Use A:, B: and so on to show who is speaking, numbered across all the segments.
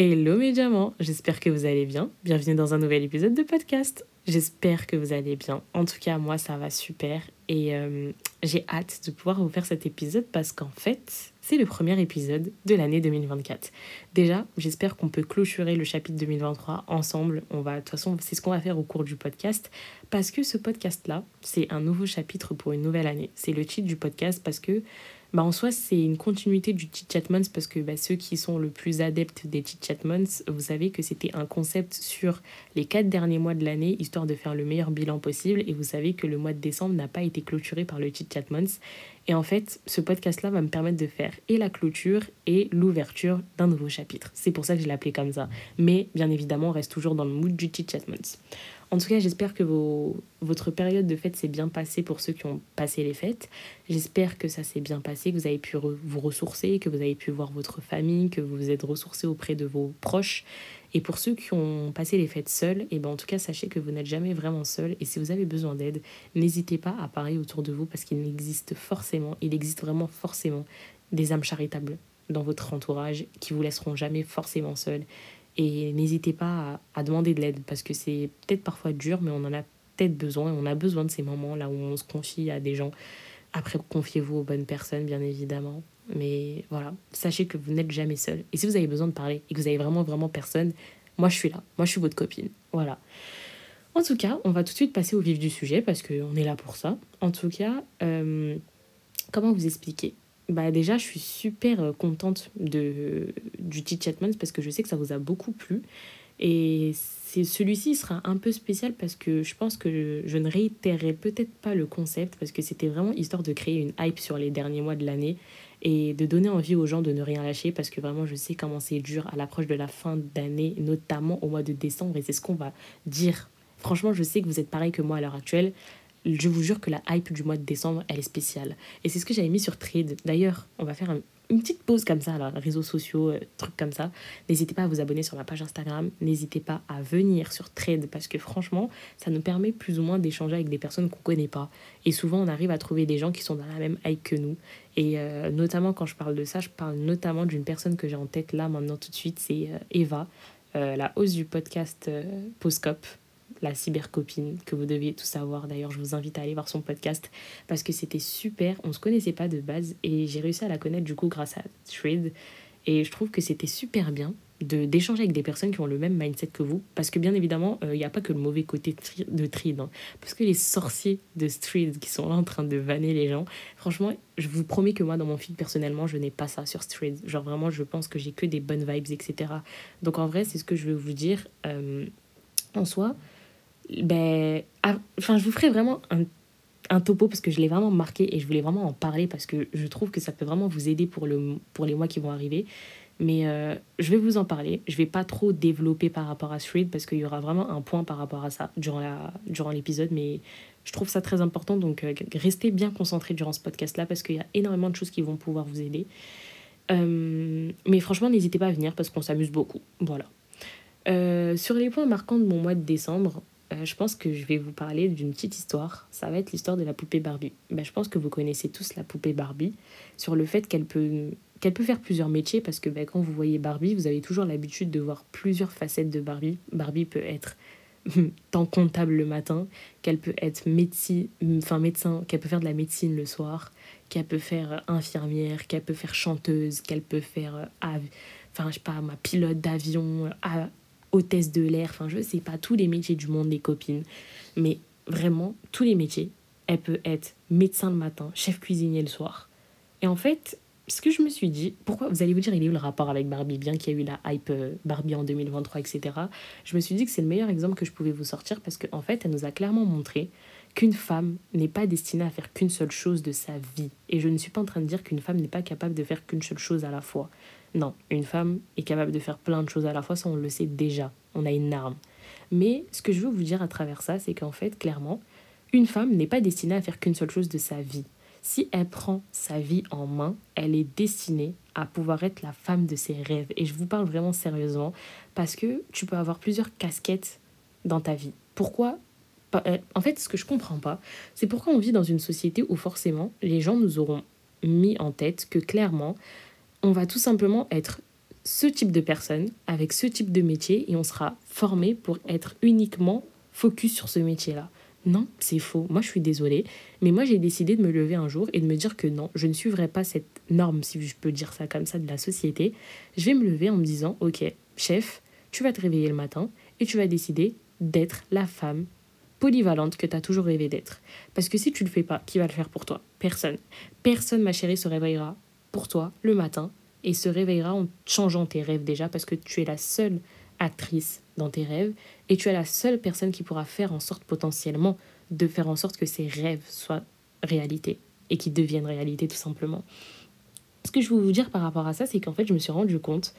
A: Hello mes diamants, j'espère que vous allez bien. Bienvenue dans un nouvel épisode de podcast. J'espère que vous allez bien. En tout cas, moi ça va super et euh, j'ai hâte de pouvoir vous faire cet épisode parce qu'en fait, c'est le premier épisode de l'année 2024. Déjà, j'espère qu'on peut clôturer le chapitre 2023 ensemble. On va de toute façon, c'est ce qu'on va faire au cours du podcast parce que ce podcast là, c'est un nouveau chapitre pour une nouvelle année. C'est le titre du podcast parce que bah en soi, c'est une continuité du Chit Chat Months parce que bah, ceux qui sont le plus adeptes des Chit Chat Months, vous savez que c'était un concept sur les quatre derniers mois de l'année, histoire de faire le meilleur bilan possible. Et vous savez que le mois de décembre n'a pas été clôturé par le Chit Chat Months. Et en fait, ce podcast-là va me permettre de faire et la clôture et l'ouverture d'un nouveau chapitre. C'est pour ça que je l'ai appelé comme ça. Mais bien évidemment, on reste toujours dans le mood du Chit Chat Months. En tout cas, j'espère que vos, votre période de fête s'est bien passée pour ceux qui ont passé les fêtes. J'espère que ça s'est bien passé, que vous avez pu vous ressourcer, que vous avez pu voir votre famille, que vous vous êtes ressourcé auprès de vos proches. Et pour ceux qui ont passé les fêtes seuls, et eh ben en tout cas, sachez que vous n'êtes jamais vraiment seul. Et si vous avez besoin d'aide, n'hésitez pas à parler autour de vous parce qu'il existe forcément, il existe vraiment forcément des âmes charitables dans votre entourage qui vous laisseront jamais forcément seul et n'hésitez pas à, demander de l'aide parce que c'est peut-être parfois dur, mais on en a peut-être besoin. On a besoin de ces moments là où on se confie à des gens. Après, confiez-vous aux bonnes personnes, bien évidemment. Mais voilà, sachez que vous n'êtes jamais seul. Et si vous avez besoin de parler et que vous avez vraiment, vraiment personne, moi je suis là. Moi je suis votre copine. Voilà. En tout cas, on va tout de suite passer au vif du sujet parce qu'on est là pour ça. En tout cas, euh, comment vous expliquer bah déjà, je suis super euh, contente de, du Tea Chatmans parce que je sais que ça vous a beaucoup plu. Et celui-ci sera un peu spécial parce que je pense que je, ne réitérerai peut-être pas le concept parce que c'était vraiment histoire de créer une hype sur les derniers mois de l'année et de donner envie aux gens de ne rien lâcher parce que vraiment je sais comment c'est dur à l'approche de la fin d'année, notamment au mois de décembre et c'est ce qu'on va dire. Franchement, je sais que vous êtes pareil que moi à l'heure actuelle je vous jure que la hype du mois de décembre, elle est spéciale. Et c'est ce que j'avais mis sur Trade. D'ailleurs, on va faire une petite pause comme ça, là, réseaux sociaux, euh, trucs comme ça. N'hésitez pas à vous abonner sur ma page Instagram. N'hésitez pas à venir sur Trade parce que franchement, ça nous permet plus ou moins d'échanger avec des personnes qu'on connaît pas. Et souvent, on arrive à trouver des gens qui sont dans la même hype que nous. Et euh, notamment, quand je parle de ça, je parle notamment d'une personne que j'ai en tête là, maintenant, tout de suite. C'est euh, Eva, la hausse du podcast Postcop la cybercopine, que vous deviez tout savoir. D'ailleurs, je vous invite à aller voir son podcast parce que c'était super. On se connaissait pas de base et j'ai réussi à la connaître du coup grâce à Thread. Et je trouve que c'était super bien de d'échanger avec des personnes qui ont le même mindset que vous parce que bien évidemment il euh, n'y a pas que le mauvais côté de Thread hein. parce que les sorciers de Thread qui sont là en train de vanner les gens franchement je vous promets que moi dans mon feed personnellement je n'ai pas ça sur Thread genre vraiment je pense que j'ai que des bonnes vibes etc donc en vrai c'est ce que je veux vous dire euh, en soi ben, enfin, je vous ferai vraiment un, un topo parce que je l'ai vraiment marqué et je voulais vraiment en parler parce que je trouve que ça peut vraiment vous aider pour, le, pour les mois qui vont arriver. Mais euh, je vais vous en parler. Je vais pas trop développer par rapport à Street parce qu'il y aura vraiment un point par rapport à ça durant, la, durant l'épisode. Mais je trouve ça très important. Donc euh, restez bien concentrés durant ce podcast-là parce qu'il y a énormément de choses qui vont pouvoir vous aider. Euh, mais franchement, n'hésitez pas à venir parce qu'on s'amuse beaucoup. Voilà. sur les points marquants de mon mois de décembre, euh, je pense que je vais vous parler d'une petite histoire. Ça va être l'histoire de la poupée Barbie. Ben, je pense que vous connaissez tous la poupée Barbie sur le fait qu'elle peut, peut faire plusieurs métiers parce que ben, quand vous voyez Barbie, vous avez toujours l'habitude de voir plusieurs facettes de Barbie. Barbie peut être tant comptable le matin, qu'elle peut être médecin, enfin médecin, qu'elle peut faire de la médecine le soir, qu'elle peut faire infirmière, qu'elle peut faire chanteuse, qu'elle peut faire, euh, enfin je sais pas, ma pilote d'avion, hôtesse de l'air, enfin je sais pas, tous les métiers du monde, les copines. Mais vraiment, tous les métiers. Elle peut être médecin le matin, chef cuisinier le soir. Et en fait, ce que je me suis dit, pourquoi vous allez vous dire, il est où le rapport avec Barbie, bien qu'il y ait eu la hype euh, Barbie en 2023, etc. Je me suis dit que c'est le meilleur exemple que je pouvais vous sortir parce qu'en en fait, elle nous a clairement montré qu'une femme n'est pas destinée à faire qu'une seule chose de sa vie. Et je ne suis pas en train de dire qu'une femme n'est pas capable de faire qu'une seule chose à la fois. Non, une femme est capable de faire plein de choses à la fois, ça on le sait déjà, on a une arme. Mais ce que je veux vous dire à travers ça, c'est qu'en fait, clairement, une femme n'est pas destinée à faire qu'une seule chose de sa vie. Si elle prend sa vie en main, elle est destinée à pouvoir être la femme de ses rêves. Et je vous parle vraiment sérieusement parce que tu peux avoir plusieurs casquettes dans ta vie. Pourquoi euh, En fait, ce que je comprends pas, c'est pourquoi on vit dans une société où forcément les gens nous auront mis en tête que clairement, on va tout simplement être ce type de personne, avec ce type de métier, et on sera formé pour être uniquement focus sur ce métier-là. Non, c'est faux. Moi, je suis désolée. Mais moi, j'ai décidé de me lever un jour et de me dire que non, je ne suivrai pas cette norme, si je peux dire ça comme ça, de la société. Je vais me lever en me disant, ok, chef, tu vas te réveiller le matin et tu vas décider d'être la femme polyvalente que tu as toujours rêvé d'être. Parce que si tu le fais pas, qui va le faire pour toi? Personne. Personne, ma chérie, se réveillera pour toi le matin et se réveillera en changeant tes rêves déjà parce que tu es la seule actrice dans tes rêves et tu es la seule personne qui pourra faire en sorte potentiellement de faire en sorte que ces rêves soient réalité et qui deviennent réalité tout simplement. Ce que je veux vous dire par rapport à ça, c'est qu'en fait, je me suis rendu compte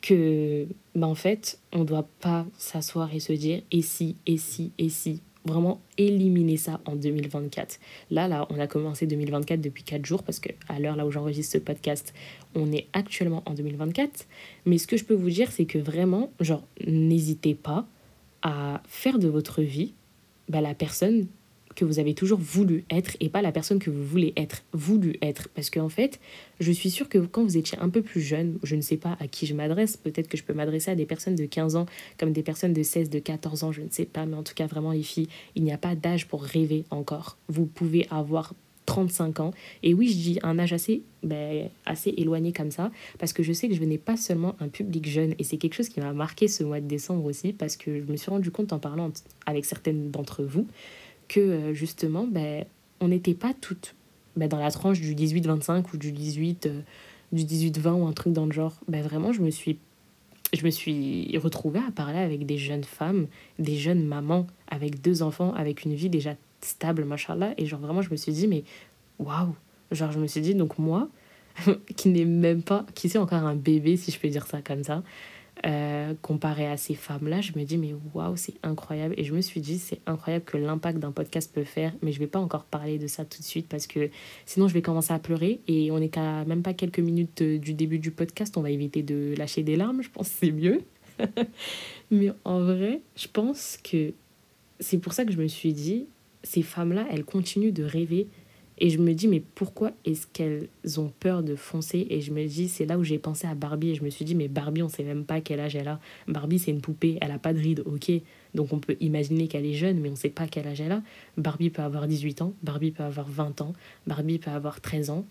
A: que, bah, en fait, on ne doit pas s'asseoir et se dire et si, et si, et si vraiment éliminer ça en 2024. Là, là, on a commencé 2024 depuis 4 jours parce que à l'heure là où j'enregistre ce podcast, on est actuellement en 2024. Mais ce que je peux vous dire, c'est que vraiment, genre, n'hésitez pas à faire de votre vie bah, la personne que vous avez toujours voulu être et pas la personne que vous voulez être, voulu être. Parce qu'en fait, je suis sûre que quand vous étiez un peu plus jeune, je ne sais pas à qui je m'adresse, peut-être que je peux m'adresser à des personnes de 15 ans comme des personnes de 16, de 14 ans, je ne sais pas, mais en tout cas, vraiment, les filles, il n'y a pas d'âge pour rêver encore. Vous pouvez avoir 35 ans. Et oui, je dis un âge assez, ben, assez éloigné comme ça, parce que je sais que je n'ai pas seulement un public jeune, et c'est quelque chose qui m'a marqué ce mois de décembre aussi, parce que je me suis rendu compte en parlant avec certaines d'entre vous, que euh, justement, ben, on n'était pas toutes ben, dans la tranche du 18-25 ou du 18 euh, du 18-20 ou un truc dans le genre. Ben, vraiment, je me suis je me suis retrouvée à parler avec des jeunes femmes, des jeunes mamans, avec deux enfants, avec une vie déjà stable, machallah. Et genre, vraiment, je me suis dit, mais waouh! Genre, je me suis dit, donc moi, qui n'est même pas, qui c'est encore un bébé, si je peux dire ça comme ça, euh, comparé à ces femmes-là, je me dis, mais waouh, c'est incroyable. Et je me suis dit, c'est incroyable que l'impact d'un podcast peut faire, mais je vais pas encore parler de ça tout de suite parce que sinon je vais commencer à pleurer et on est qu'à même pas quelques minutes euh, du début du podcast, on va éviter de lâcher des larmes, je pense que c'est mieux. mais en vrai, je pense que c'est pour ça que je me suis dit, ces femmes-là, elles continuent de rêver et je me dis, mais pourquoi est-ce qu'elles ont peur de foncer Et je me dis, c'est là où j'ai pensé à Barbie. Et je me suis dit, mais Barbie, on sait même pas quel âge elle a. Barbie, c'est une poupée, elle a pas de rides, ok. Donc on peut imaginer qu'elle est jeune, mais on sait pas quel âge elle a. Barbie peut avoir 18 ans, Barbie peut avoir 20 ans, Barbie peut avoir 13 ans,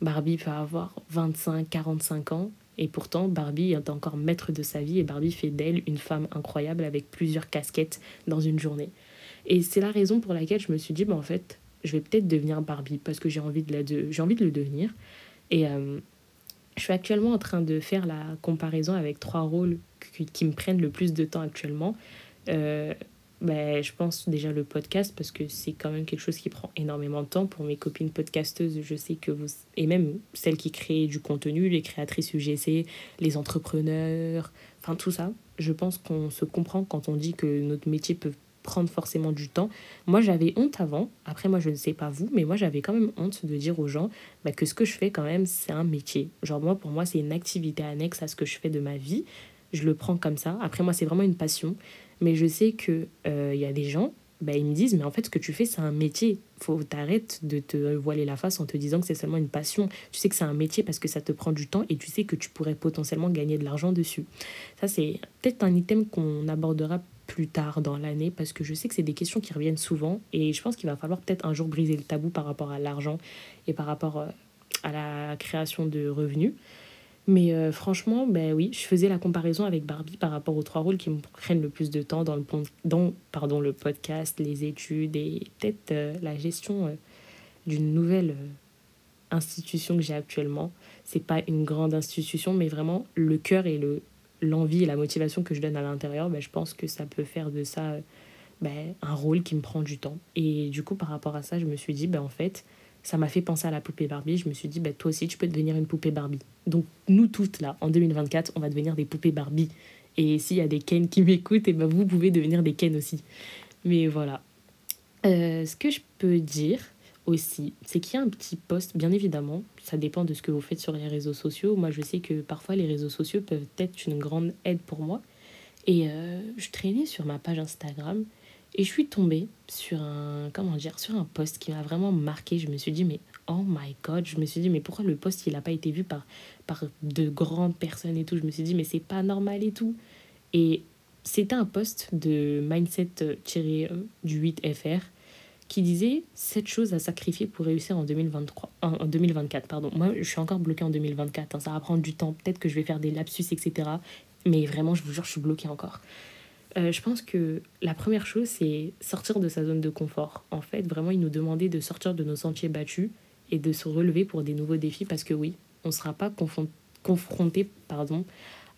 A: Barbie peut avoir 25, 45 ans. Et pourtant, Barbie est encore maître de sa vie et Barbie fait d'elle une femme incroyable avec plusieurs casquettes dans une journée. Et c'est la raison pour laquelle je me suis dit, bah, en fait, je vais peut-être devenir Barbie parce que j'ai envie de, la de, j'ai envie de le devenir. Et euh, je suis actuellement en train de faire la comparaison avec trois rôles qui, me prennent le plus de temps actuellement. Euh, ben, je pense déjà le podcast parce que c'est quand même quelque chose qui prend énormément de temps pour mes copines podcasteuses. Je sais que vous, et même celles qui créent du contenu, les créatrices UGC, les entrepreneurs, enfin tout ça, je pense qu'on se comprend quand on dit que notre métier peut prendre forcément du temps. Moi, j'avais honte avant. Après, moi, je ne sais pas vous, mais moi, j'avais quand même honte de dire aux gens bah, que ce que je fais, quand même, c'est un métier. Genre, moi, pour moi, c'est une activité annexe à ce que je fais de ma vie. Je le prends comme ça. Après, moi, c'est vraiment une passion. Mais je sais qu'il euh, il y a des gens, bah, ils me disent, mais en fait, ce que tu fais, c'est un métier. faut t'arrêter de te voiler la face en te disant que c'est seulement une passion. Tu sais que c'est un métier parce que ça te prend du temps et tu sais que tu pourrais potentiellement gagner de l'argent dessus. Ça, c'est peut-être un item qu'on abordera plus tard dans l'année parce que je sais que c'est des questions qui reviennent souvent et je pense qu'il va falloir peut-être un jour briser le tabou par rapport à l'argent et par rapport euh, à la création de revenus. Mais euh, franchement, ben oui, je faisais la comparaison avec Barbie par rapport aux trois rôles qui me prennent le plus de temps dans le, dans, pardon, le podcast, les études et peut-être euh, la gestion d'une nouvelle institution que j'ai actuellement. C'est pas une grande institution, mais vraiment le cœur et le l'envie et la motivation que je donne à l'intérieur, ben, je pense que ça peut faire de ça ben, un rôle qui me prend du temps. Et du coup, par rapport à ça, je me suis dit, ben, en fait, ça m'a fait penser à la poupée Barbie. Je me suis dit, ben, toi aussi, tu peux devenir une poupée Barbie. Donc, nous toutes, là, en 2024, on va devenir des poupées Barbie. Et s'il y a des Ken qui m'écoutent, et ben, vous pouvez devenir des Ken aussi. Mais voilà. Euh, ce que je peux dire, aussi, c'est qu'il y a un petit post, bien évidemment, ça dépend de ce que vous faites sur les réseaux sociaux. Moi, je sais que parfois les réseaux sociaux peuvent être une grande aide pour moi. Et euh, je traînais sur ma page Instagram et je suis tombée sur un, comment dire, sur un post qui m'a vraiment marqué. Je me suis dit, mais oh my god, je me suis dit, mais pourquoi le post, il n'a pas été vu par, par de grandes personnes et tout? Je me suis dit, mais c'est pas normal et tout. Et c'était un post de Mindset euh, du 8FR qui disait cette chose à sacrifier pour réussir en 2023 en 2024 pardon. Moi je suis encore bloquée en 2024 hein, ça va prendre du temps. Peut-être que je vais faire des lapsus etc mais vraiment je vous jure je suis bloquée encore. Euh, je pense que la première chose c'est sortir de sa zone de confort. En fait vraiment il nous demandait de sortir de nos sentiers battus et de se relever pour des nouveaux défis parce que oui on ne sera pas confronté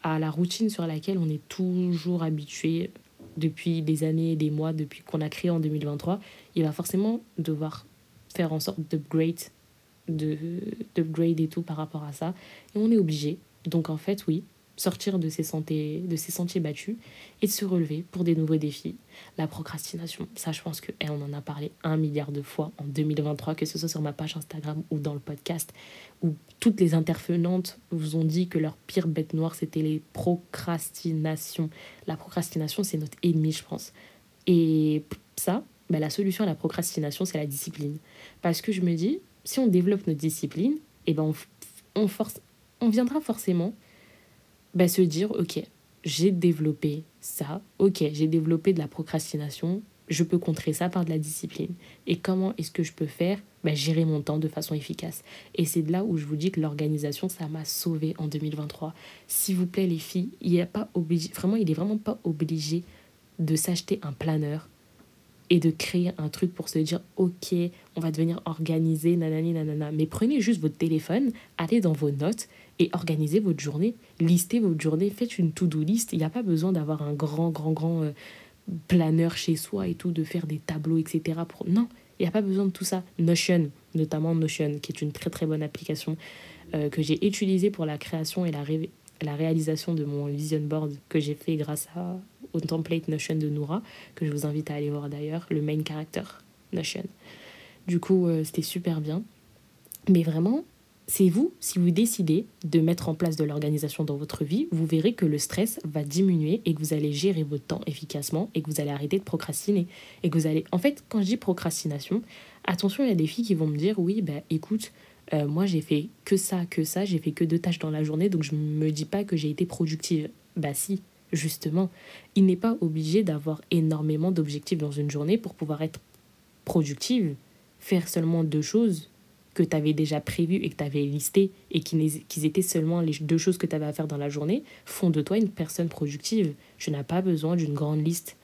A: à la routine sur laquelle on est toujours habitué depuis des années et des mois, depuis qu'on a créé en 2023, il va forcément devoir faire en sorte d'upgrade, d'upgrade et tout par rapport à ça. Et on est obligé. Donc en fait, oui, sortir de ces, sentiers, de ces sentiers battus et de se relever pour des nouveaux défis. La procrastination, ça je pense que eh, on en a parlé un milliard de fois en 2023, que ce soit sur ma page Instagram ou dans le podcast, où toutes les intervenantes vous ont dit que leur pire bête noire c'était les procrastinations. La procrastination c'est notre ennemi je pense. Et ça, bah, la solution à la procrastination c'est la discipline. Parce que je me dis, si on développe notre discipline, et eh ben on, force, on viendra forcément bah, se dire, ok, j'ai développé ça, ok, j'ai développé de la procrastination, je peux contrer ça par de la discipline. Et comment est-ce que je peux faire? Bah, Gérer mon temps de façon efficace. Et c'est de là où je vous dis que l'organisation, ça m'a sauvé en 2023. S'il vous plaît, les filles, il est pas obligé, vraiment, il est vraiment pas obligé de s'acheter un planeur et de créer un truc pour se dire ok on va devenir organisé nanani nanana. Mais prenez juste votre téléphone allez dans vos notes et organisez votre journée. Listez votre journée faites une to-do list. Il n'y a pas besoin d'avoir un grand grand grand euh, planeur chez soi et tout de faire des tableaux etc pour non il n'y a pas besoin de tout ça. Notion notamment Notion qui est une très très bonne application euh, que j'ai utilisée pour la création et la réalisation de mon vision board que j'ai fait grâce à, au template Notion de Noura, que je vous invite à aller voir d'ailleurs, le main character Notion. Du coup, euh, c'était super bien. Mais vraiment, c'est vous, si vous décidez de mettre en place de l'organisation dans votre vie, vous verrez que le stress va diminuer et que vous allez gérer votre temps efficacement et que vous allez arrêter de procrastiner. Et que vous allez. En fait, quand je dis procrastination, attention, il y a des filles qui vont me dire oui, bah écoute, euh, moi j'ai fait que ça, que ça, j'ai fait que deux tâches dans la journée, donc je ne me dis pas que j'ai été productive. Bah si, justement, il n'est pas obligé d'avoir énormément d'objectifs dans une journée pour pouvoir être productive. Faire seulement deux choses que tu avais déjà prévues et que tu avais listées et qui étaient seulement les deux choses que tu avais à faire dans la journée font de toi une personne productive. Tu n'as pas besoin d'une grande liste.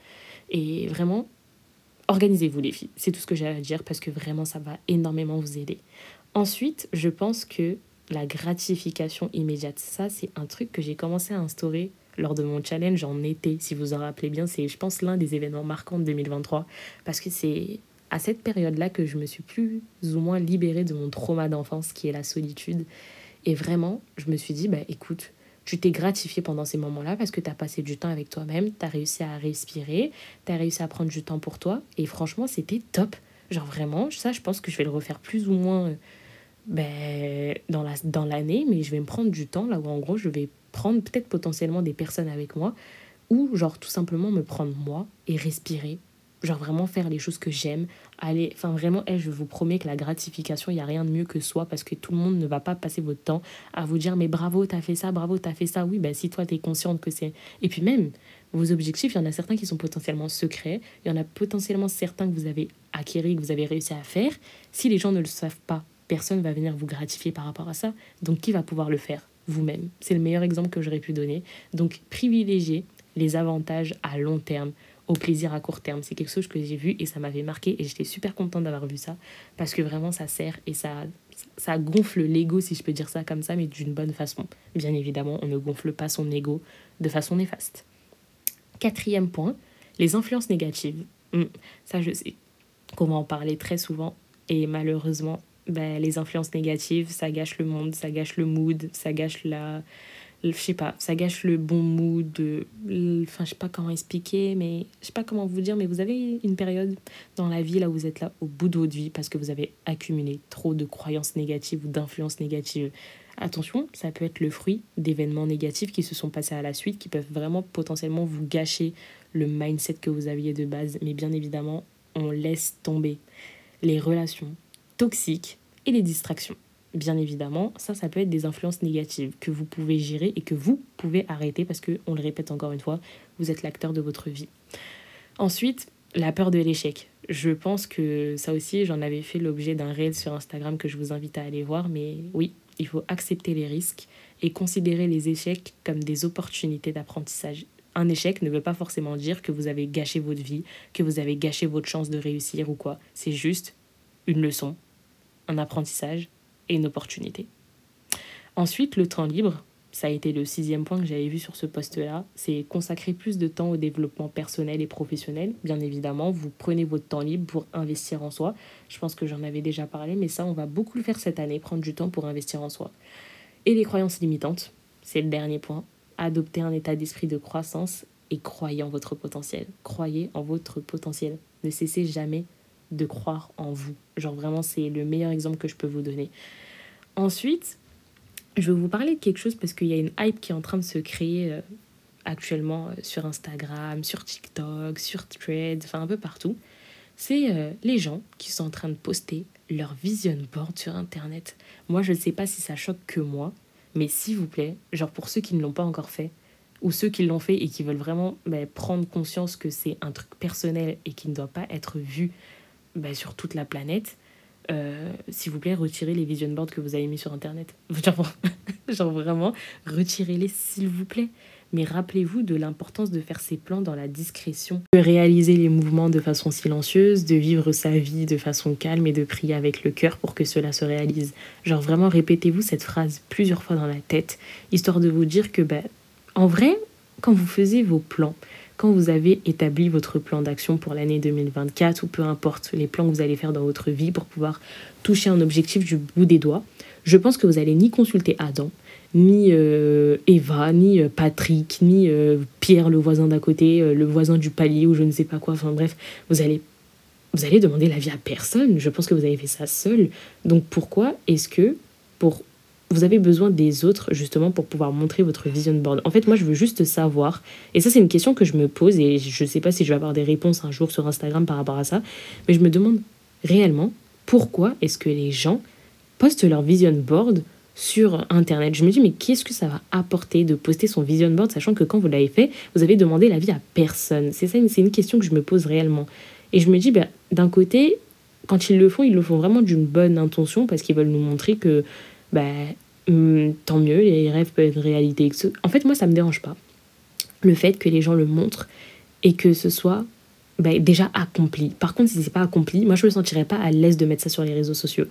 A: Et vraiment, organisez-vous les filles. C'est tout ce que j'ai à dire parce que vraiment ça va énormément vous aider. Ensuite, je pense que la gratification immédiate, ça c'est un truc que j'ai commencé à instaurer lors de mon challenge en été, si vous en rappelez bien, c'est je pense l'un des événements marquants de 2023 parce que c'est à cette période-là que je me suis plus ou moins libérée de mon trauma d'enfance qui est la solitude et vraiment, je me suis dit bah écoute, tu t'es gratifié pendant ces moments-là parce que tu as passé du temps avec toi-même, tu as réussi à respirer, tu as réussi à prendre du temps pour toi et franchement, c'était top. Genre vraiment, ça je pense que je vais le refaire plus ou moins euh, ben, dans l'année, la, dans mais je vais me prendre du temps, là où en gros, je vais prendre peut-être potentiellement des personnes avec moi, ou genre tout simplement me prendre moi et respirer. Genre vraiment faire les choses que j'aime. Aller, enfin vraiment, eh, je vous promets que la gratification, il n'y a rien de mieux que soi parce que tout le monde ne va pas passer votre temps à vous dire mais bravo, t'as fait ça, bravo, t'as fait ça. Oui, ben si toi, t'es consciente que c'est. Et puis même, vos objectifs, il y en a certains qui sont potentiellement secrets, il y en a potentiellement certains que vous avez acquéris, que vous avez réussi à faire. Si les gens ne le savent pas, personne va venir vous gratifier par rapport à ça. Donc qui va pouvoir le faire? Vous-même. C'est le meilleur exemple que j'aurais pu donner. Donc privilégiez les avantages à long terme au plaisir à court terme. C'est quelque chose que j'ai vu et ça m'avait marqué et j'étais super contente d'avoir vu ça parce que vraiment ça sert et ça, ça gonfle l'ego si je peux dire ça comme ça mais d'une bonne façon. Bien évidemment, on ne gonfle pas son ego de façon néfaste. Quatrième point, les influences négatives. Hmm, ça je sais qu'on va en parler très souvent et malheureusement ben, les influences négatives, ça gâche le monde, ça gâche le mood, ça gâche la. Je sais pas, ça gâche le bon mood. Enfin, je sais pas comment expliquer, mais je sais pas comment vous dire, mais vous avez une période dans la vie là où vous êtes là au bout de votre vie parce que vous avez accumulé trop de croyances négatives ou d'influences négatives. Attention, ça peut être le fruit d'événements négatifs qui se sont passés à la suite, qui peuvent vraiment potentiellement vous gâcher le mindset que vous aviez de base. Mais bien évidemment, on laisse tomber les relations toxiques et les distractions. Bien évidemment, ça, ça peut être des influences négatives que vous pouvez gérer et que vous pouvez arrêter parce que, on le répète encore une fois, vous êtes l'acteur de votre vie. Ensuite, la peur de l'échec. Je pense que ça aussi, j'en avais fait l'objet d'un réel sur Instagram que je vous invite à aller voir, mais oui, il faut accepter les risques et considérer les échecs comme des opportunités d'apprentissage. Un échec ne veut pas forcément dire que vous avez gâché votre vie, que vous avez gâché votre chance de réussir ou quoi. C'est juste une leçon, un apprentissage et une opportunité. Ensuite, le temps libre, ça a été le sixième point que j'avais vu sur ce poste-là, c'est consacrer plus de temps au développement personnel et professionnel. Bien évidemment, vous prenez votre temps libre pour investir en soi. Je pense que j'en avais déjà parlé, mais ça, on va beaucoup le faire cette année, prendre du temps pour investir en soi. Et les croyances limitantes, c'est le dernier point. Adopter un état d'esprit de croissance et croyez en votre potentiel. Croyez en votre potentiel. Ne cessez jamais de croire en vous. Genre vraiment, c'est le meilleur exemple que je peux vous donner. Ensuite, je vais vous parler de quelque chose parce qu'il y a une hype qui est en train de se créer euh, actuellement euh, sur Instagram, sur TikTok, sur Thread, enfin un peu partout. C'est euh, les gens qui sont en train de poster leur vision board sur Internet. Moi, je ne sais pas si ça choque que moi, mais s'il vous plaît, genre pour ceux qui ne l'ont pas encore fait, ou ceux qui l'ont fait et qui veulent vraiment bah, prendre conscience que c'est un truc personnel et qui ne doit pas être vu bah, sur toute la planète, euh, s'il vous plaît, retirez les vision boards que vous avez mis sur Internet. Genre, vraiment, retirez-les, s'il vous plaît. Mais rappelez-vous de l'importance de faire ses plans dans la discrétion, de réaliser les mouvements de façon silencieuse, de vivre sa vie de façon calme et de prier avec le cœur pour que cela se réalise. Genre vraiment, répétez-vous cette phrase plusieurs fois dans la tête, histoire de vous dire que, ben, en vrai, quand vous faisiez vos plans, quand vous avez établi votre plan d'action pour l'année 2024 ou peu importe les plans que vous allez faire dans votre vie pour pouvoir toucher un objectif du bout des doigts, je pense que vous allez ni consulter Adam, ni euh, Eva, ni euh, Patrick, ni euh, Pierre, le voisin d'à côté, le voisin du palier ou je ne sais pas quoi. Enfin bref, vous allez, vous allez demander l'avis à personne. Je pense que vous avez fait ça seul. Donc pourquoi est-ce que pour vous avez besoin des autres justement pour pouvoir montrer votre vision board. En fait, moi, je veux juste savoir, et ça, c'est une question que je me pose, et je ne sais pas si je vais avoir des réponses un jour sur Instagram par rapport à ça, mais je me demande réellement pourquoi est-ce que les gens postent leur vision board sur Internet. Je me dis, mais qu'est-ce que ça va apporter de poster son vision board, sachant que quand vous l'avez fait, vous avez demandé l'avis à personne C'est ça, c'est une question que je me pose réellement. Et je me dis, ben, d'un côté, quand ils le font, ils le font vraiment d'une bonne intention, parce qu'ils veulent nous montrer que ben, Hum, tant mieux, les rêves peuvent être réalité. En fait, moi, ça me dérange pas. Le fait que les gens le montrent et que ce soit bah, déjà accompli. Par contre, si c'est pas accompli, moi, je me sentirais pas à l'aise de mettre ça sur les réseaux sociaux.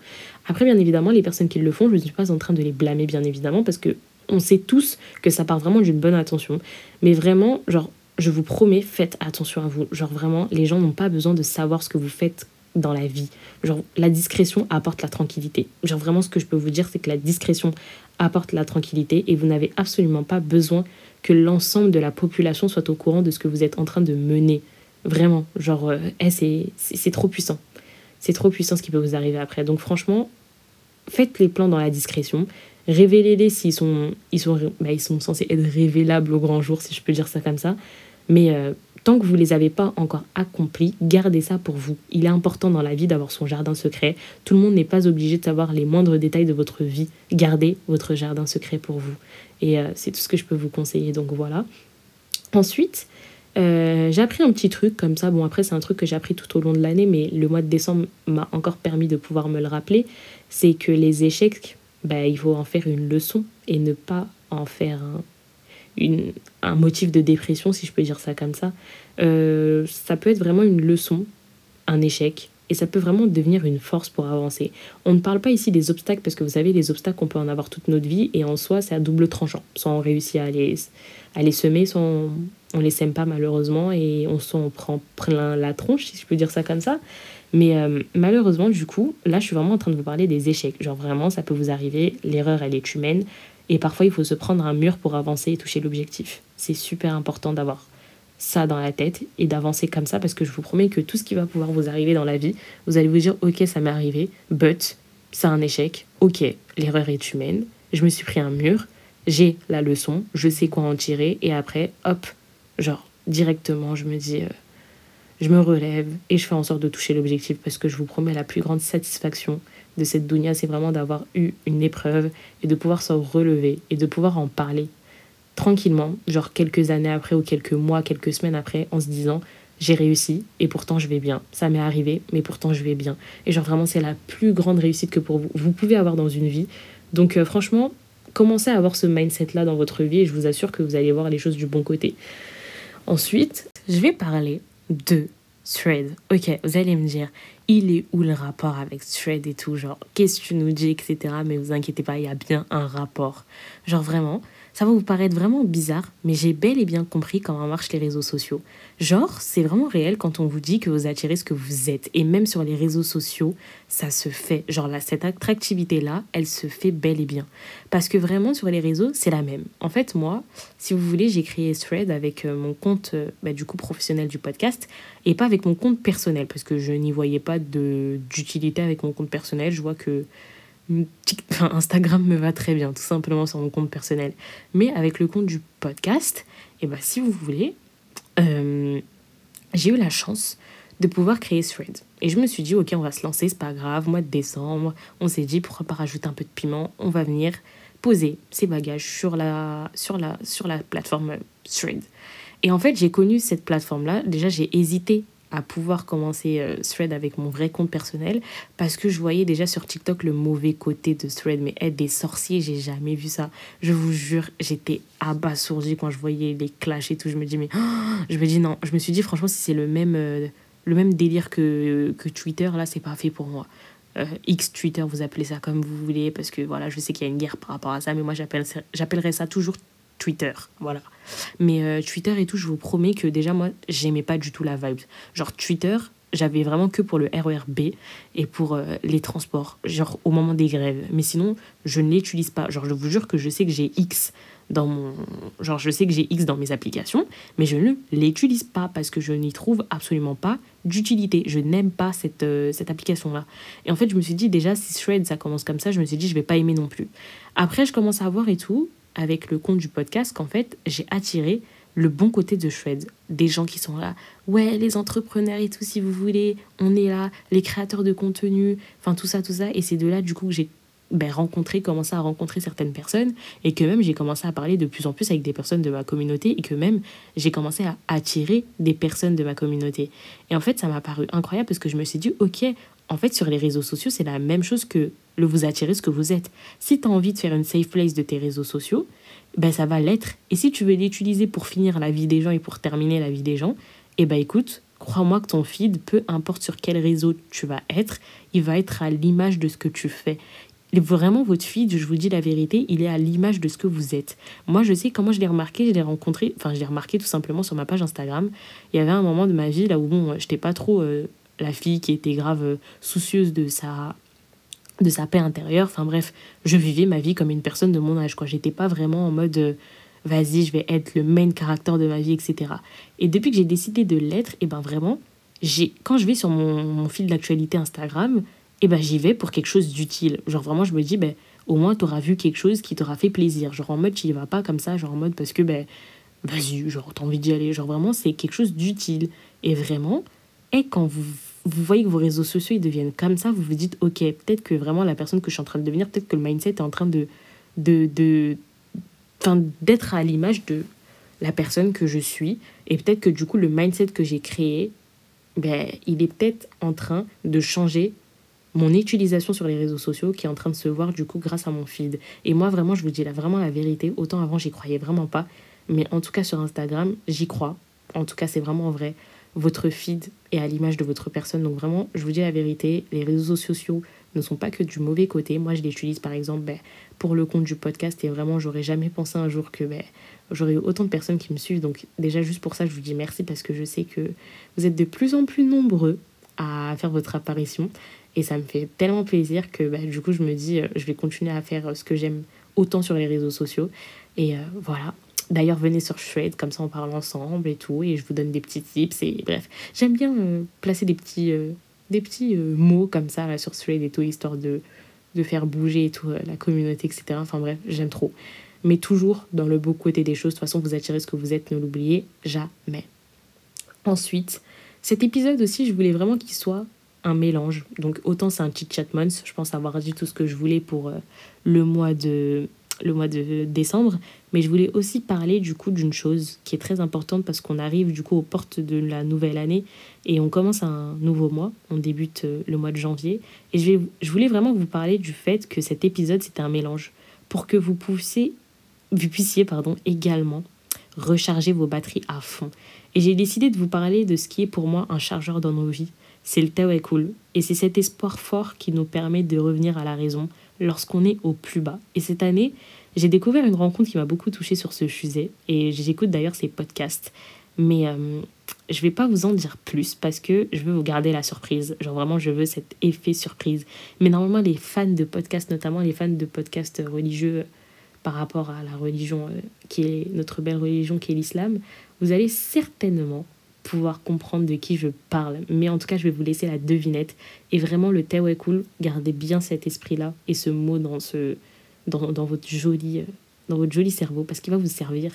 A: Après, bien évidemment, les personnes qui le font, je ne suis pas en train de les blâmer, bien évidemment, parce que on sait tous que ça part vraiment d'une bonne attention. Mais vraiment, genre, je vous promets, faites attention à vous. Genre, vraiment, les gens n'ont pas besoin de savoir ce que vous faites dans la vie. Genre, la discrétion apporte la tranquillité. Genre, vraiment, ce que je peux vous dire, c'est que la discrétion apporte la tranquillité et vous n'avez absolument pas besoin que l'ensemble de la population soit au courant de ce que vous êtes en train de mener. Vraiment, genre, euh, eh, c'est trop puissant. C'est trop puissant ce qui peut vous arriver après. Donc, franchement, faites les plans dans la discrétion. Révélez-les s'ils sont, ils sont, bah, sont censés être révélables au grand jour, si je peux dire ça comme ça. Mais euh, Tant que vous ne les avez pas encore accomplis, gardez ça pour vous. Il est important dans la vie d'avoir son jardin secret. Tout le monde n'est pas obligé de savoir les moindres détails de votre vie. Gardez votre jardin secret pour vous. Et euh, c'est tout ce que je peux vous conseiller. Donc voilà. Ensuite, euh, j'ai appris un petit truc comme ça. Bon, après, c'est un truc que j'ai appris tout au long de l'année, mais le mois de décembre m'a encore permis de pouvoir me le rappeler. C'est que les échecs, bah, il faut en faire une leçon et ne pas en faire un, une, un motif de dépression, si je peux dire ça comme ça, euh, ça peut être vraiment une leçon, un échec, et ça peut vraiment devenir une force pour avancer. On ne parle pas ici des obstacles, parce que vous savez, les obstacles, on peut en avoir toute notre vie, et en soi, c'est à double tranchant. Soit on réussit à les, à les semer, soit on, ne les sème pas malheureusement, et on s'en prend plein la tronche, si je peux dire ça comme ça. Mais euh, malheureusement, du coup, là, je suis vraiment en train de vous parler des échecs. Genre vraiment, ça peut vous arriver, l'erreur, elle est humaine. Et parfois, il faut se prendre un mur pour avancer et toucher l'objectif. C'est super important d'avoir ça dans la tête et d'avancer comme ça parce que je vous promets que tout ce qui va pouvoir vous arriver dans la vie, vous allez vous dire ok ça m'est arrivé, but c'est un échec, ok l'erreur est humaine, je me suis pris un mur, j'ai la leçon, je sais quoi en tirer. Et après hop, genre directement je me dis euh, je me relève et je fais en sorte de toucher l'objectif parce que je vous promets la plus grande satisfaction de cette dounia, c'est vraiment d'avoir eu une épreuve et de pouvoir s'en relever et de pouvoir en parler tranquillement, genre quelques années après ou quelques mois, quelques semaines après, en se disant j'ai réussi et pourtant je vais bien. Ça m'est arrivé, mais pourtant je vais bien. Et genre vraiment, c'est la plus grande réussite que pour vous, vous pouvez avoir dans une vie. Donc euh, franchement, commencez à avoir ce mindset-là dans votre vie et je vous assure que vous allez voir les choses du bon côté. Ensuite, je vais parler de Thread. Ok, vous allez me dire, il est où le rapport avec Thread et tout Genre, qu'est-ce que tu nous dis, etc. Mais vous inquiétez pas, il y a bien un rapport. Genre vraiment, ça va vous paraître vraiment bizarre, mais j'ai bel et bien compris comment marchent les réseaux sociaux. Genre, c'est vraiment réel quand on vous dit que vous attirez ce que vous êtes. Et même sur les réseaux sociaux, ça se fait. Genre là, cette attractivité-là, elle se fait bel et bien. Parce que vraiment, sur les réseaux, c'est la même. En fait, moi, si vous voulez, j'ai créé Thread avec euh, mon compte, euh, bah, du coup, professionnel du podcast, et pas avec mon compte personnel, parce que je n'y voyais pas d'utilité avec mon compte personnel. Je vois que Instagram me va très bien, tout simplement sur mon compte personnel. Mais avec le compte du podcast, eh ben, si vous voulez, euh, j'ai eu la chance de pouvoir créer Thread. Et je me suis dit, ok, on va se lancer, c'est pas grave, mois de décembre, on s'est dit, pourquoi pas rajouter un peu de piment, on va venir poser ses bagages sur la, sur la, sur la plateforme Thread. Et en fait, j'ai connu cette plateforme-là. Déjà, j'ai hésité à pouvoir commencer euh, Thread avec mon vrai compte personnel parce que je voyais déjà sur TikTok le mauvais côté de Thread. Mais être des sorciers, j'ai jamais vu ça. Je vous jure, j'étais abasourdie quand je voyais les clashs et tout. Je me dis, mais je me dis non. Je me suis dit, franchement, si c'est le même, euh, le même délire que, que Twitter, là, c'est pas fait pour moi. Euh, X Twitter, vous appelez ça comme vous voulez, parce que voilà, je sais qu'il y a une guerre par rapport à ça, mais moi j'appellerais ça toujours Twitter, voilà. Mais euh, Twitter et tout, je vous promets que déjà, moi, j'aimais pas du tout la vibe. Genre, Twitter, j'avais vraiment que pour le RERB et pour euh, les transports, genre au moment des grèves. Mais sinon, je ne l'utilise pas. Genre, je vous jure que je sais que j'ai X dans mon. Genre, je sais que j'ai X dans mes applications, mais je ne l'utilise pas parce que je n'y trouve absolument pas d'utilité. Je n'aime pas cette, euh, cette application-là. Et en fait, je me suis dit, déjà, si Thread, ça commence comme ça, je me suis dit, je vais pas aimer non plus. Après, je commence à voir et tout avec le compte du podcast qu'en fait, j'ai attiré le bon côté de Shred. Des gens qui sont là, ouais, les entrepreneurs et tout, si vous voulez, on est là, les créateurs de contenu, enfin tout ça, tout ça. Et c'est de là, du coup, que j'ai ben, rencontré, commencé à rencontrer certaines personnes et que même j'ai commencé à parler de plus en plus avec des personnes de ma communauté et que même j'ai commencé à attirer des personnes de ma communauté. Et en fait, ça m'a paru incroyable parce que je me suis dit, ok, en fait, sur les réseaux sociaux, c'est la même chose que le vous attirer ce que vous êtes. Si tu as envie de faire une safe place de tes réseaux sociaux, ben ça va l'être. Et si tu veux l'utiliser pour finir la vie des gens et pour terminer la vie des gens, eh ben écoute, crois-moi que ton feed, peu importe sur quel réseau tu vas être, il va être à l'image de ce que tu fais. Vraiment, votre feed, je vous dis la vérité, il est à l'image de ce que vous êtes. Moi, je sais comment je l'ai remarqué, je l'ai rencontré, enfin, je l'ai remarqué tout simplement sur ma page Instagram. Il y avait un moment de ma vie là où, bon, j'étais pas trop euh, la fille qui était grave euh, soucieuse de sa de sa paix intérieure. Enfin bref, je vivais ma vie comme une personne de mon âge. quoi. J'étais pas vraiment en mode euh, vas-y, je vais être le main caractère de ma vie, etc. Et depuis que j'ai décidé de l'être, et eh ben vraiment, j'ai quand je vais sur mon, fil d'actualité Instagram, et eh ben j'y vais pour quelque chose d'utile. Genre vraiment, je me dis, ben au moins tu auras vu quelque chose qui t'aura fait plaisir. Genre en mode, tu y vas pas comme ça, genre en mode parce que ben vas-y, genre t'as envie d'y aller. Genre vraiment, c'est quelque chose d'utile. Et vraiment, et quand vous vous voyez que vos réseaux sociaux ils deviennent comme ça, vous vous dites ok, peut-être que vraiment la personne que je suis en train de devenir, peut-être que le mindset est en train de de, de d'être à l'image de la personne que je suis et peut-être que du coup le mindset que j'ai créé ben, il est peut-être en train de changer mon utilisation sur les réseaux sociaux qui est en train de se voir du coup grâce à mon feed. Et moi vraiment, je vous dis là vraiment la vérité, autant avant j'y croyais vraiment pas, mais en tout cas sur Instagram, j'y crois. En tout cas, c'est vraiment vrai votre feed est à l'image de votre personne. Donc vraiment, je vous dis la vérité, les réseaux sociaux ne sont pas que du mauvais côté. Moi, je les utilise par exemple ben, pour le compte du podcast et vraiment, j'aurais jamais pensé un jour que ben, j'aurais eu autant de personnes qui me suivent. Donc déjà, juste pour ça, je vous dis merci parce que je sais que vous êtes de plus en plus nombreux à faire votre apparition. Et ça me fait tellement plaisir que ben, du coup, je me dis, euh, je vais continuer à faire ce que j'aime autant sur les réseaux sociaux. Et euh, voilà, D'ailleurs, venez sur Shred, comme ça on parle ensemble et tout, et je vous donne des petits tips. Et bref, j'aime bien euh, placer des petits, euh, euh, mots comme ça sur Shred et tout, histoire de, faire bouger et la communauté, etc. Enfin bref, j'aime trop. Mais toujours dans le beau côté des choses. De toute façon, vous attirez ce que vous êtes, ne l'oubliez jamais. Ensuite, cet épisode aussi, je voulais vraiment qu'il soit un mélange. Donc autant c'est un petit chat month, je pense avoir dit tout ce que je voulais pour le mois de le mois de décembre, mais je voulais aussi parler du coup d'une chose qui est très importante parce qu'on arrive du coup aux portes de la nouvelle année et on commence un nouveau mois, on débute euh, le mois de janvier et je, vais, je voulais vraiment vous parler du fait que cet épisode c'était un mélange pour que vous puissiez, vous puissiez pardon, également recharger vos batteries à fond. Et j'ai décidé de vous parler de ce qui est pour moi un chargeur dans nos vies. C'est le Tao cool. Et c'est cet espoir fort qui nous permet de revenir à la raison lorsqu'on est au plus bas. Et cette année, j'ai découvert une rencontre qui m'a beaucoup touchée sur ce sujet. Et j'écoute d'ailleurs ces podcasts. Mais euh, je vais pas vous en dire plus parce que je veux vous garder la surprise. Genre vraiment, je veux cet effet surprise. Mais normalement, les fans de podcasts, notamment les fans de podcasts religieux par rapport à la religion euh, qui est notre belle religion qui est l'islam, vous allez certainement pouvoir comprendre de qui je parle. Mais en tout cas, je vais vous laisser la devinette. Et vraiment, le est cool, gardez bien cet esprit-là et ce mot dans, ce, dans, dans, votre joli, euh, dans votre joli cerveau parce qu'il va vous servir.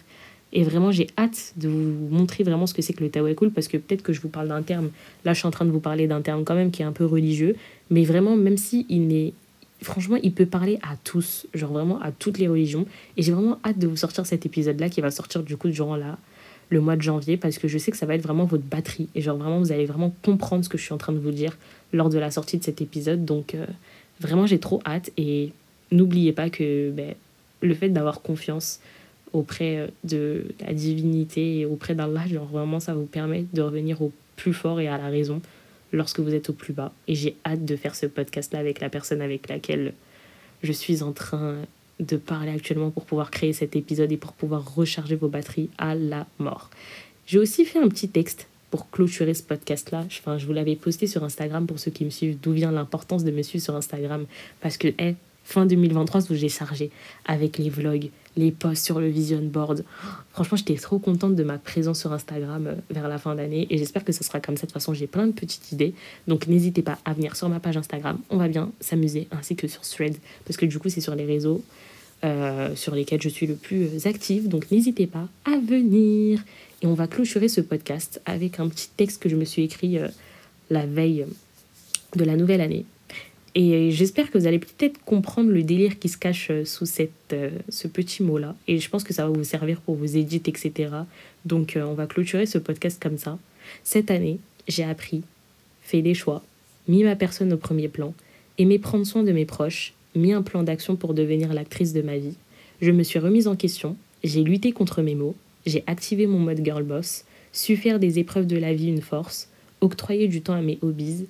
A: Et vraiment, j'ai hâte de vous montrer vraiment ce que c'est que le cool parce que peut-être que je vous parle d'un terme. Là, je suis en train de vous parler d'un terme quand même qui est un peu religieux. Mais vraiment, même si il n'est franchement, il peut parler à tous, genre vraiment à toutes les religions. Et j'ai vraiment hâte de vous sortir cet épisode-là qui va sortir du coup durant la, le mois de janvier parce que je sais que ça va être vraiment votre batterie. Et genre vraiment, vous allez vraiment comprendre ce que je suis en train de vous dire lors de la sortie de cet épisode. Donc euh, vraiment, j'ai trop hâte. Et n'oubliez pas que ben, le fait d'avoir confiance auprès euh, de la divinité et auprès d'Allah, genre vraiment, ça vous permet de revenir au plus fort et à la raison lorsque vous êtes au plus bas. Et j'ai hâte de faire ce podcast-là avec la personne avec laquelle je suis en train de parler actuellement pour pouvoir créer cet épisode et pour pouvoir recharger vos batteries à la mort. J'ai aussi fait un petit texte pour clôturer ce podcast-là. Enfin, je vous l'avais posté sur Instagram pour ceux qui me suivent, d'où vient l'importance de me suivre sur Instagram. Parce que, hey, fin 2023, où j'ai chargé avec les vlogs, les posts sur le vision board. Franchement, j'étais trop contente de ma présence sur Instagram euh, vers la fin d'année et j'espère que ce sera comme ça. De toute façon, j'ai plein de petites idées. Donc, n'hésitez pas à venir sur ma page Instagram. On va bien s'amuser ainsi que sur Threads parce que du coup, c'est sur les réseaux euh, sur lesquels je suis le plus active. Donc, n'hésitez pas à venir. Et on va clôturer ce podcast avec un petit texte que je me suis écrit euh, la veille de la nouvelle année et j'espère que vous allez peut-être comprendre le délire qui se cache euh, sous cette, ce petit mot-là. Et je pense que ça va vous servir pour vos édits, etc. Donc on va clôturer ce podcast comme ça. Cette année, j'ai appris, fait des choix, mis ma personne au premier plan, aimé prendre soin de mes proches, mis un plan d'action pour devenir l'actrice de ma vie. Je me suis remise en question, j'ai lutté contre mes mots, j'ai activé mon mode girl boss, su faire des épreuves de la vie une force, octroyé du temps à mes hobbies,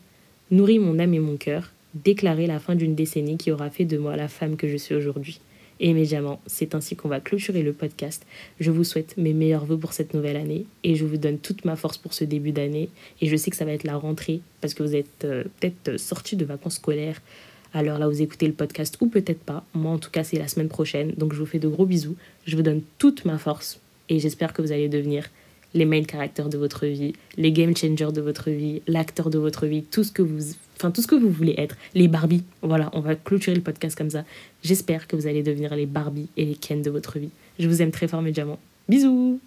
A: nourri mon âme et mon cœur, déclarer la fin d'une décennie qui aura fait de moi la femme que je suis aujourd'hui. Et immédiatement, c'est ainsi qu'on va clôturer le podcast. Je vous souhaite mes meilleurs voeux pour cette nouvelle année et je vous donne toute ma force pour ce début d'année. Et je sais que ça va être la rentrée parce que vous êtes euh, peut-être sortis de vacances scolaires à l'heure là où vous écoutez le podcast ou peut-être pas. Moi, en tout cas, c'est la semaine prochaine. Donc, je vous fais de gros bisous. Je vous donne toute ma force et j'espère que vous allez devenir les main characters de votre vie, les game changers de votre vie, l'acteur de votre vie, tout ce que vous enfin tout ce que vous voulez être, les Barbie. Voilà, on va clôturer le podcast comme ça. J'espère que vous allez devenir les Barbie et les Ken de votre vie. Je vous aime très fort mes diamants. Bisous